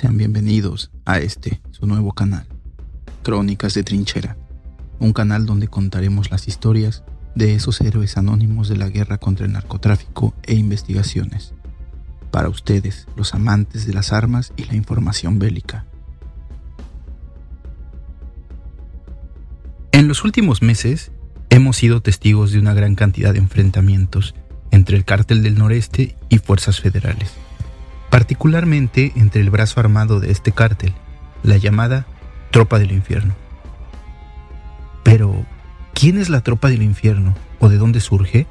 Bienvenidos a este, su nuevo canal, Crónicas de Trinchera, un canal donde contaremos las historias de esos héroes anónimos de la guerra contra el narcotráfico e investigaciones, para ustedes, los amantes de las armas y la información bélica. En los últimos meses, hemos sido testigos de una gran cantidad de enfrentamientos entre el cártel del noreste y fuerzas federales particularmente entre el brazo armado de este cártel, la llamada Tropa del Infierno. Pero, ¿quién es la Tropa del Infierno o de dónde surge?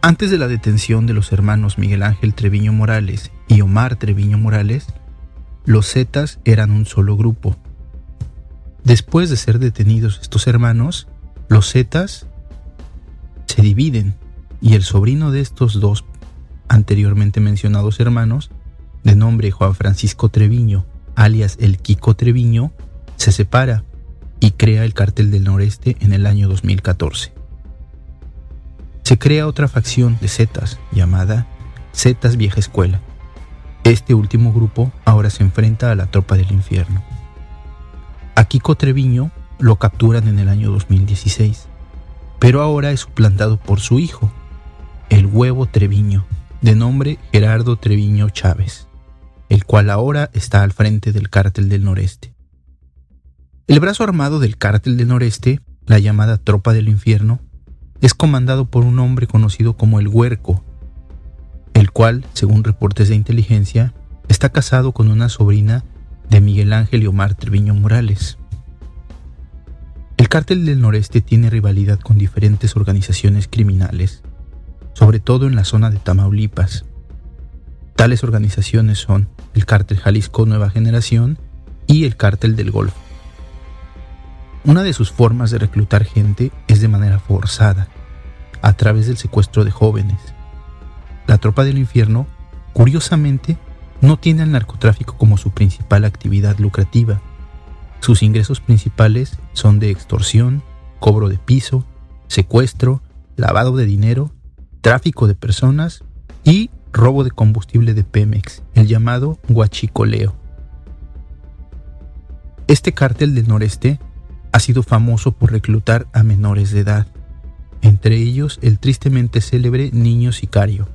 Antes de la detención de los hermanos Miguel Ángel Treviño Morales y Omar Treviño Morales, los Zetas eran un solo grupo. Después de ser detenidos estos hermanos, los Zetas se dividen y el sobrino de estos dos anteriormente mencionados hermanos, de nombre Juan Francisco Treviño, alias el Kiko Treviño, se separa y crea el Cártel del Noreste en el año 2014. Se crea otra facción de Zetas llamada Zetas Vieja Escuela. Este último grupo ahora se enfrenta a la tropa del infierno. A Kiko Treviño lo capturan en el año 2016, pero ahora es suplantado por su hijo, el Huevo Treviño, de nombre Gerardo Treviño Chávez, el cual ahora está al frente del cártel del noreste. El brazo armado del cártel del noreste, la llamada Tropa del Infierno, es comandado por un hombre conocido como el Huerco, el cual, según reportes de inteligencia, está casado con una sobrina de Miguel Ángel y Omar Treviño Morales. El cártel del noreste tiene rivalidad con diferentes organizaciones criminales, sobre todo en la zona de Tamaulipas. Tales organizaciones son el Cártel Jalisco Nueva Generación y el Cártel del Golfo. Una de sus formas de reclutar gente es de manera forzada, a través del secuestro de jóvenes. La tropa del infierno, curiosamente, no tiene al narcotráfico como su principal actividad lucrativa. Sus ingresos principales son de extorsión, cobro de piso, secuestro, lavado de dinero tráfico de personas y robo de combustible de Pemex, el llamado guachicoleo. Este cártel del noreste ha sido famoso por reclutar a menores de edad, entre ellos el tristemente célebre niño sicario.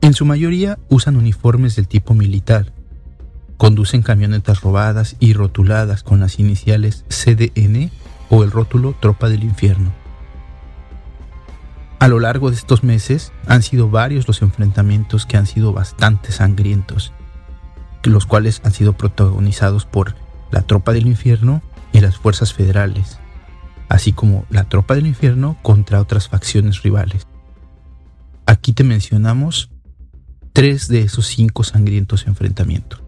En su mayoría usan uniformes del tipo militar, conducen camionetas robadas y rotuladas con las iniciales CDN o el rótulo Tropa del Infierno. A lo largo de estos meses han sido varios los enfrentamientos que han sido bastante sangrientos, los cuales han sido protagonizados por la Tropa del Infierno y las fuerzas federales, así como la Tropa del Infierno contra otras facciones rivales. Aquí te mencionamos tres de esos cinco sangrientos enfrentamientos.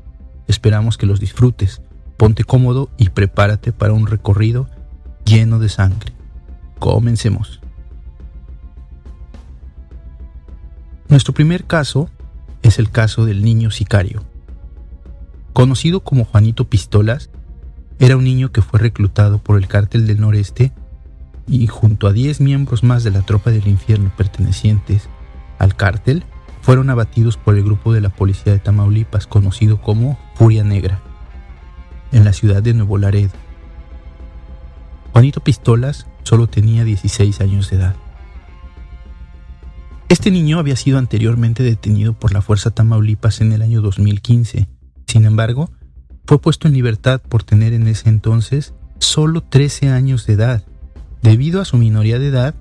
Esperamos que los disfrutes, ponte cómodo y prepárate para un recorrido lleno de sangre. Comencemos. Nuestro primer caso es el caso del niño sicario. Conocido como Juanito Pistolas, era un niño que fue reclutado por el cártel del noreste y junto a 10 miembros más de la tropa del infierno pertenecientes al cártel, fueron abatidos por el grupo de la policía de Tamaulipas conocido como Furia Negra, en la ciudad de Nuevo Laredo. Juanito Pistolas solo tenía 16 años de edad. Este niño había sido anteriormente detenido por la Fuerza Tamaulipas en el año 2015. Sin embargo, fue puesto en libertad por tener en ese entonces solo 13 años de edad, debido a su minoría de edad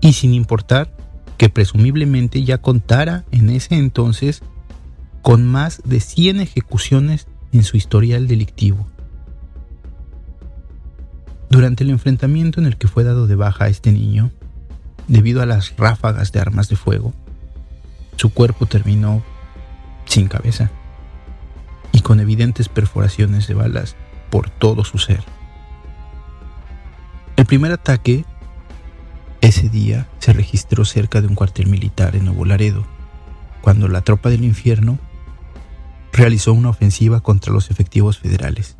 y sin importar que presumiblemente ya contara en ese entonces con más de 100 ejecuciones en su historial delictivo. Durante el enfrentamiento en el que fue dado de baja a este niño, debido a las ráfagas de armas de fuego, su cuerpo terminó sin cabeza y con evidentes perforaciones de balas por todo su ser. El primer ataque ese día se registró cerca de un cuartel militar en Nuevo Laredo, cuando la tropa del infierno realizó una ofensiva contra los efectivos federales.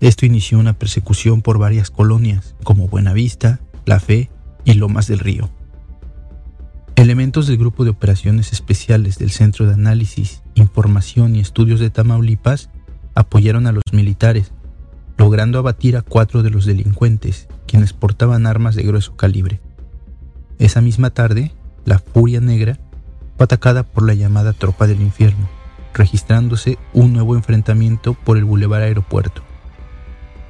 Esto inició una persecución por varias colonias, como Buenavista, La Fe y Lomas del Río. Elementos del Grupo de Operaciones Especiales del Centro de Análisis información y estudios de Tamaulipas apoyaron a los militares, logrando abatir a cuatro de los delincuentes, quienes portaban armas de grueso calibre. Esa misma tarde, la Furia Negra fue atacada por la llamada Tropa del Infierno, registrándose un nuevo enfrentamiento por el Boulevard Aeropuerto.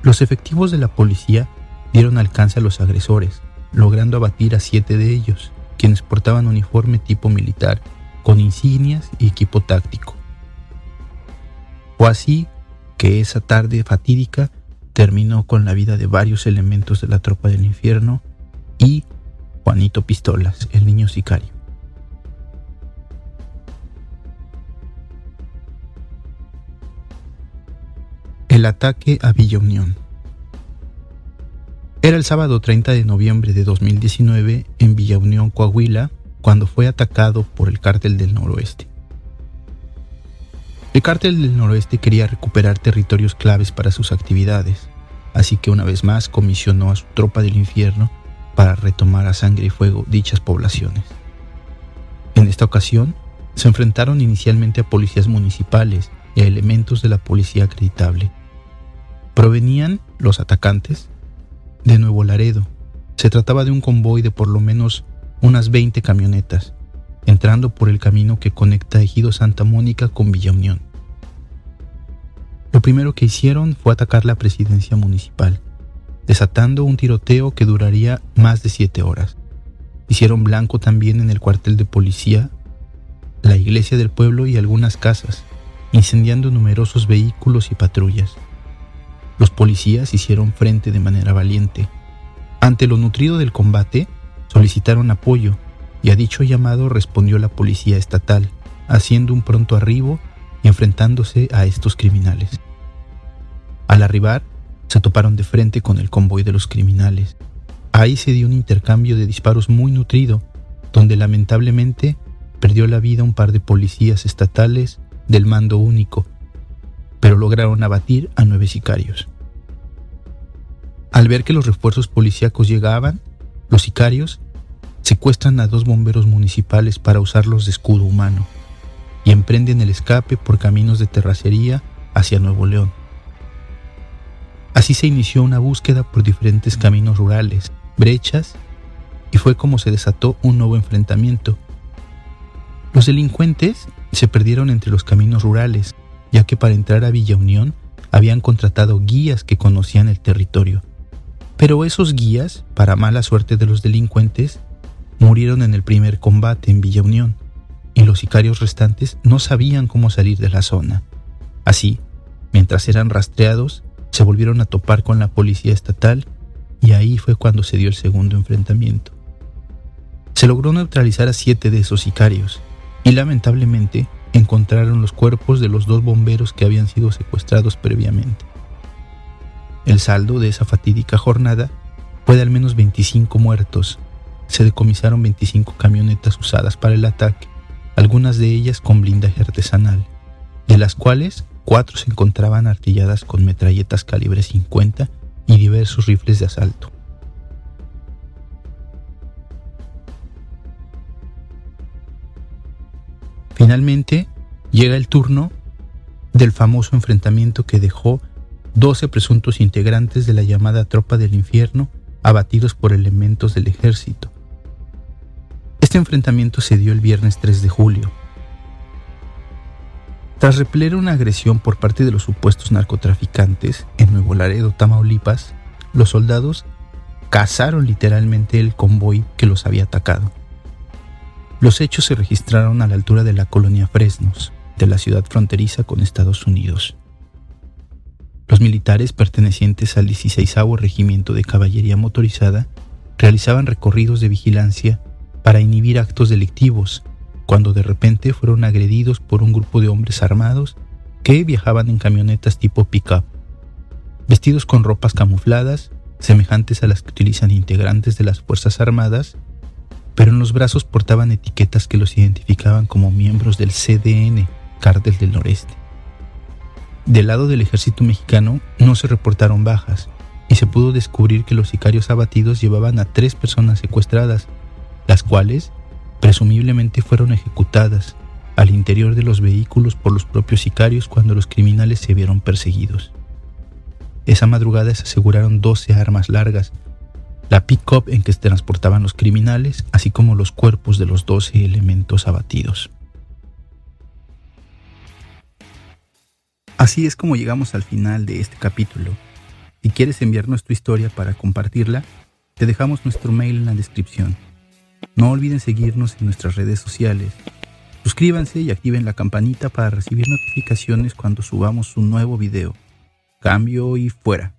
Los efectivos de la policía dieron alcance a los agresores, logrando abatir a siete de ellos, quienes portaban uniforme tipo militar, con insignias y equipo táctico. Fue así que esa tarde fatídica terminó con la vida de varios elementos de la tropa del infierno y Juanito Pistolas, el niño sicario. El ataque a Villa Unión. Era el sábado 30 de noviembre de 2019 en Villa Unión, Coahuila, cuando fue atacado por el cártel del noroeste. El cártel del noroeste quería recuperar territorios claves para sus actividades, así que una vez más comisionó a su tropa del infierno para retomar a sangre y fuego dichas poblaciones. En esta ocasión, se enfrentaron inicialmente a policías municipales y a elementos de la policía acreditable. Provenían los atacantes de Nuevo Laredo. Se trataba de un convoy de por lo menos unas 20 camionetas, entrando por el camino que conecta Ejido Santa Mónica con Villa Unión. Lo primero que hicieron fue atacar la presidencia municipal, desatando un tiroteo que duraría más de siete horas. Hicieron blanco también en el cuartel de policía, la iglesia del pueblo y algunas casas, incendiando numerosos vehículos y patrullas. Los policías hicieron frente de manera valiente. Ante lo nutrido del combate, solicitaron apoyo y a dicho llamado respondió la policía estatal, haciendo un pronto arribo y enfrentándose a estos criminales. Al arribar, se toparon de frente con el convoy de los criminales. Ahí se dio un intercambio de disparos muy nutrido, donde lamentablemente perdió la vida un par de policías estatales del mando único, pero lograron abatir a nueve sicarios. Al ver que los refuerzos policíacos llegaban, los sicarios secuestran a dos bomberos municipales para usarlos de escudo humano y emprenden el escape por caminos de terracería hacia Nuevo León. Así se inició una búsqueda por diferentes caminos rurales, brechas, y fue como se desató un nuevo enfrentamiento. Los delincuentes se perdieron entre los caminos rurales, ya que para entrar a Villa Unión habían contratado guías que conocían el territorio. Pero esos guías, para mala suerte de los delincuentes, murieron en el primer combate en Villa Unión, y los sicarios restantes no sabían cómo salir de la zona. Así, mientras eran rastreados, se volvieron a topar con la policía estatal y ahí fue cuando se dio el segundo enfrentamiento. Se logró neutralizar a siete de esos sicarios y lamentablemente encontraron los cuerpos de los dos bomberos que habían sido secuestrados previamente. El saldo de esa fatídica jornada fue de al menos 25 muertos. Se decomisaron 25 camionetas usadas para el ataque, algunas de ellas con blindaje artesanal, de las cuales cuatro se encontraban artilladas con metralletas calibre 50 y diversos rifles de asalto. Finalmente, llega el turno del famoso enfrentamiento que dejó 12 presuntos integrantes de la llamada Tropa del Infierno abatidos por elementos del ejército. Este enfrentamiento se dio el viernes 3 de julio. Tras repeler una agresión por parte de los supuestos narcotraficantes en Nuevo Laredo, Tamaulipas, los soldados cazaron literalmente el convoy que los había atacado. Los hechos se registraron a la altura de la colonia Fresnos, de la ciudad fronteriza con Estados Unidos. Los militares pertenecientes al 16 Regimiento de Caballería Motorizada realizaban recorridos de vigilancia para inhibir actos delictivos, cuando de repente fueron agredidos por un grupo de hombres armados que viajaban en camionetas tipo pick-up, vestidos con ropas camufladas, semejantes a las que utilizan integrantes de las Fuerzas Armadas, pero en los brazos portaban etiquetas que los identificaban como miembros del CDN, Cártel del Noreste. Del lado del ejército mexicano no se reportaron bajas y se pudo descubrir que los sicarios abatidos llevaban a tres personas secuestradas, las cuales presumiblemente fueron ejecutadas, al interior de los vehículos por los propios sicarios cuando los criminales se vieron perseguidos. Esa madrugada se aseguraron 12 armas largas, la pick-up en que se transportaban los criminales, así como los cuerpos de los 12 elementos abatidos. Así es como llegamos al final de este capítulo. Si quieres enviarnos tu historia para compartirla, te dejamos nuestro mail en la descripción. No olviden seguirnos en nuestras redes sociales. Suscríbanse y activen la campanita para recibir notificaciones cuando subamos un nuevo video. Cambio y fuera.